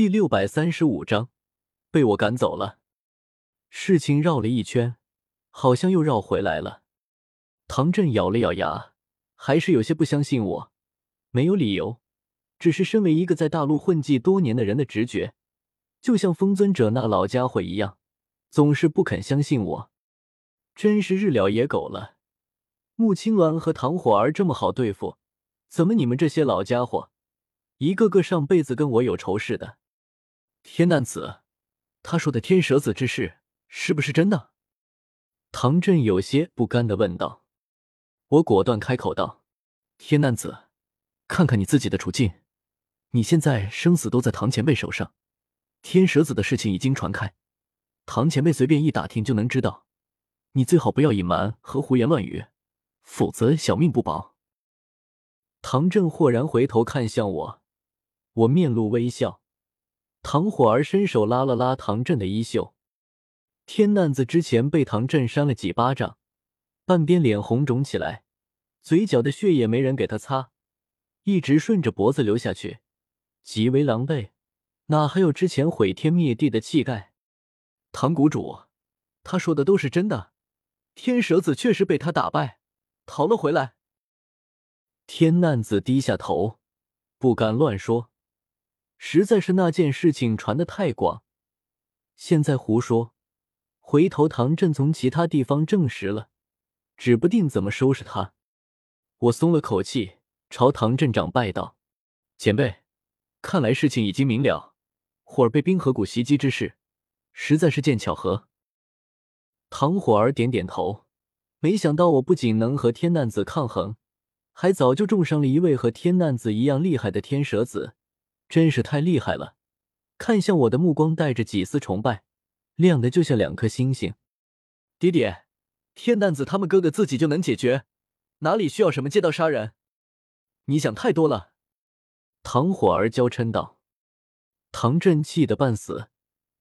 第六百三十五章，被我赶走了。事情绕了一圈，好像又绕回来了。唐振咬了咬牙，还是有些不相信我。没有理由，只是身为一个在大陆混迹多年的人的直觉，就像风尊者那老家伙一样，总是不肯相信我。真是日了野狗了！穆青鸾和唐火儿这么好对付，怎么你们这些老家伙，一个个上辈子跟我有仇似的？天难子，他说的天蛇子之事是不是真的？唐振有些不甘的问道。我果断开口道：“天难子，看看你自己的处境，你现在生死都在唐前辈手上，天蛇子的事情已经传开，唐前辈随便一打听就能知道。你最好不要隐瞒和胡言乱语，否则小命不保。”唐振豁然回头看向我，我面露微笑。唐火儿伸手拉了拉唐振的衣袖，天难子之前被唐振扇了几巴掌，半边脸红肿起来，嘴角的血也没人给他擦，一直顺着脖子流下去，极为狼狈，哪还有之前毁天灭地的气概？唐谷主，他说的都是真的，天蛇子确实被他打败，逃了回来。天难子低下头，不敢乱说。实在是那件事情传的太广，现在胡说，回头唐振从其他地方证实了，指不定怎么收拾他。我松了口气，朝唐镇长拜道：“前辈，看来事情已经明了，火儿被冰河谷袭击之事，实在是件巧合。”唐火儿点点头，没想到我不仅能和天难子抗衡，还早就种上了一位和天难子一样厉害的天蛇子。真是太厉害了！看向我的目光带着几丝崇拜，亮的就像两颗星星。爹爹，天蛋子他们哥哥自己就能解决，哪里需要什么借刀杀人？你想太多了。唐火儿娇嗔道。唐振气得半死，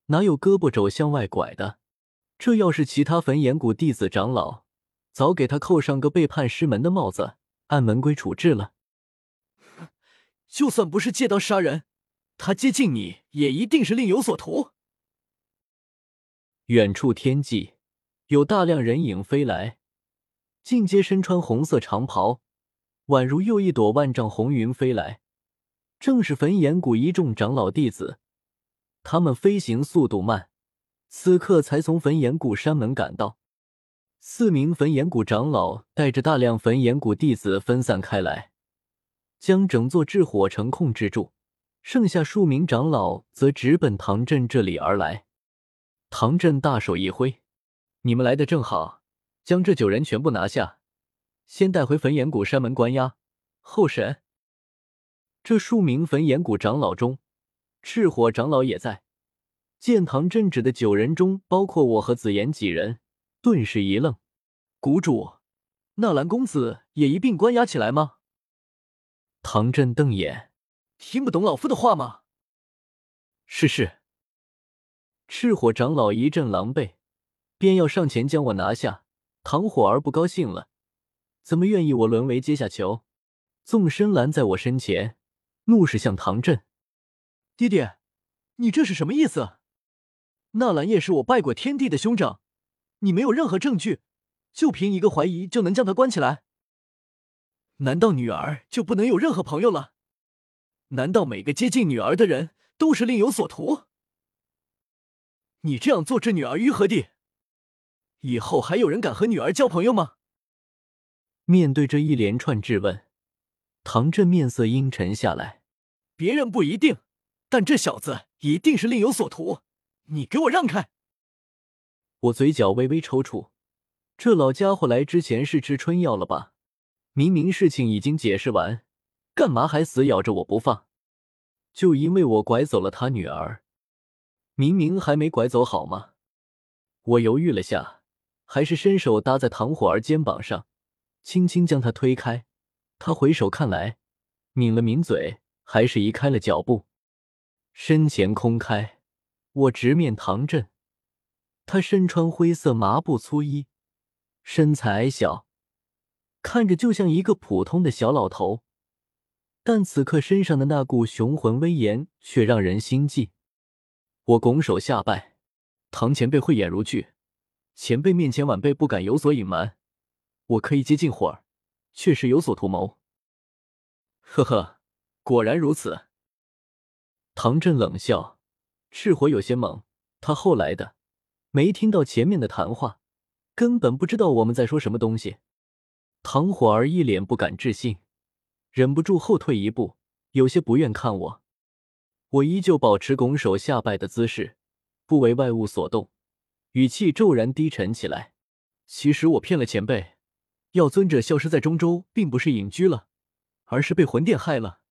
哪有胳膊肘向外拐的？这要是其他焚炎谷弟子长老，早给他扣上个背叛师门的帽子，按门规处置了。就算不是借刀杀人，他接近你也一定是另有所图。远处天际有大量人影飞来，尽皆身穿红色长袍，宛如又一朵万丈红云飞来。正是焚炎谷一众长老弟子，他们飞行速度慢，此刻才从焚炎谷山门赶到。四名焚炎谷长老带着大量焚炎谷弟子分散开来。将整座炽火城控制住，剩下数名长老则直奔唐镇这里而来。唐镇大手一挥：“你们来的正好，将这九人全部拿下，先带回焚炎谷山门关押，后审。”这数名焚炎谷长老中，赤火长老也在。见唐镇指的九人中包括我和紫妍几人，顿时一愣：“谷主，纳兰公子也一并关押起来吗？”唐振瞪眼，听不懂老夫的话吗？是是。赤火长老一阵狼狈，便要上前将我拿下。唐火儿不高兴了，怎么愿意我沦为阶下囚？纵身拦在我身前，怒视向唐振：“爹爹，你这是什么意思？纳兰叶是我拜过天地的兄长，你没有任何证据，就凭一个怀疑就能将他关起来？”难道女儿就不能有任何朋友了？难道每个接近女儿的人都是另有所图？你这样做置女儿于何地？以后还有人敢和女儿交朋友吗？面对这一连串质问，唐振面色阴沉下来。别人不一定，但这小子一定是另有所图。你给我让开！我嘴角微微抽搐，这老家伙来之前是吃春药了吧？明明事情已经解释完，干嘛还死咬着我不放？就因为我拐走了他女儿，明明还没拐走好吗？我犹豫了下，还是伸手搭在唐火儿肩膀上，轻轻将他推开。他回首看来，抿了抿嘴，还是移开了脚步。身前空开，我直面唐振。他身穿灰色麻布粗衣，身材矮小。看着就像一个普通的小老头，但此刻身上的那股雄浑威严却让人心悸。我拱手下拜，唐前辈慧眼如炬，前辈面前晚辈不敢有所隐瞒，我可以接近会儿，确实有所图谋。呵呵，果然如此。唐振冷笑，赤火有些懵，他后来的没听到前面的谈话，根本不知道我们在说什么东西。唐火儿一脸不敢置信，忍不住后退一步，有些不愿看我。我依旧保持拱手下拜的姿势，不为外物所动，语气骤然低沉起来。其实我骗了前辈，药尊者消失在中州，并不是隐居了，而是被魂殿害了。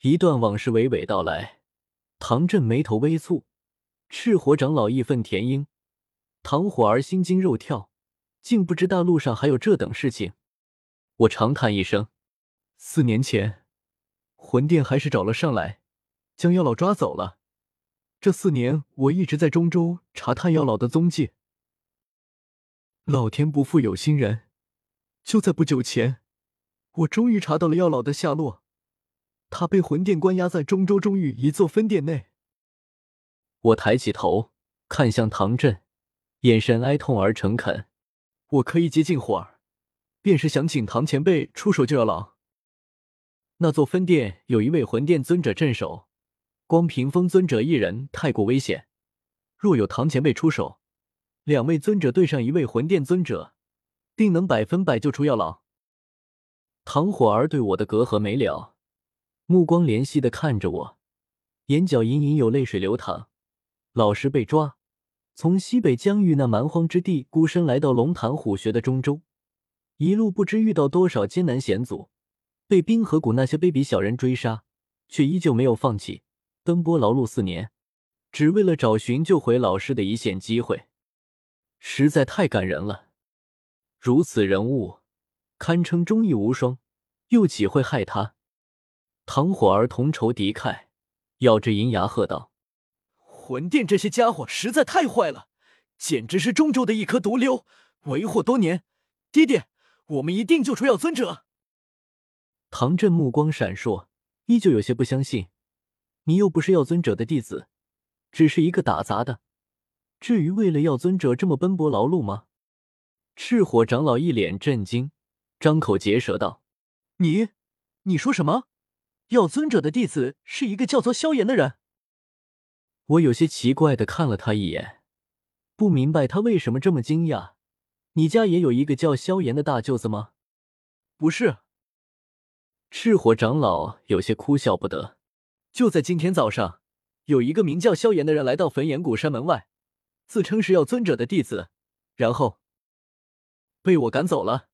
一段往事娓娓道来，唐振眉头微蹙，赤火长老义愤填膺，唐火儿心惊肉跳。竟不知大陆上还有这等事情，我长叹一声。四年前，魂殿还是找了上来，将药老抓走了。这四年，我一直在中州查探药老的踪迹。老天不负有心人，就在不久前，我终于查到了药老的下落。他被魂殿关押在中州中域一座分殿内。我抬起头，看向唐振，眼神哀痛而诚恳。我可以接近火儿，便是想请唐前辈出手救药老。那座分殿有一位魂殿尊者镇守，光屏风尊者一人太过危险。若有唐前辈出手，两位尊者对上一位魂殿尊者，定能百分百救出药老。唐火儿对我的隔阂没了，目光怜惜的看着我，眼角隐隐有泪水流淌。老师被抓。从西北疆域那蛮荒之地孤身来到龙潭虎穴的中州，一路不知遇到多少艰难险阻，被冰河谷那些卑鄙小人追杀，却依旧没有放弃，奔波劳碌四年，只为了找寻救回老师的一线机会，实在太感人了。如此人物，堪称忠义无双，又岂会害他？唐火儿同仇敌忾，咬着银牙喝道。魂殿这些家伙实在太坏了，简直是中州的一颗毒瘤，为祸多年。爹爹，我们一定救出药尊者。唐振目光闪烁，依旧有些不相信。你又不是药尊者的弟子，只是一个打杂的，至于为了药尊者这么奔波劳碌吗？赤火长老一脸震惊，张口结舌道：“你，你说什么？药尊者的弟子是一个叫做萧炎的人？”我有些奇怪的看了他一眼，不明白他为什么这么惊讶。你家也有一个叫萧炎的大舅子吗？不是。赤火长老有些哭笑不得。就在今天早上，有一个名叫萧炎的人来到焚炎谷山门外，自称是药尊者的弟子，然后被我赶走了。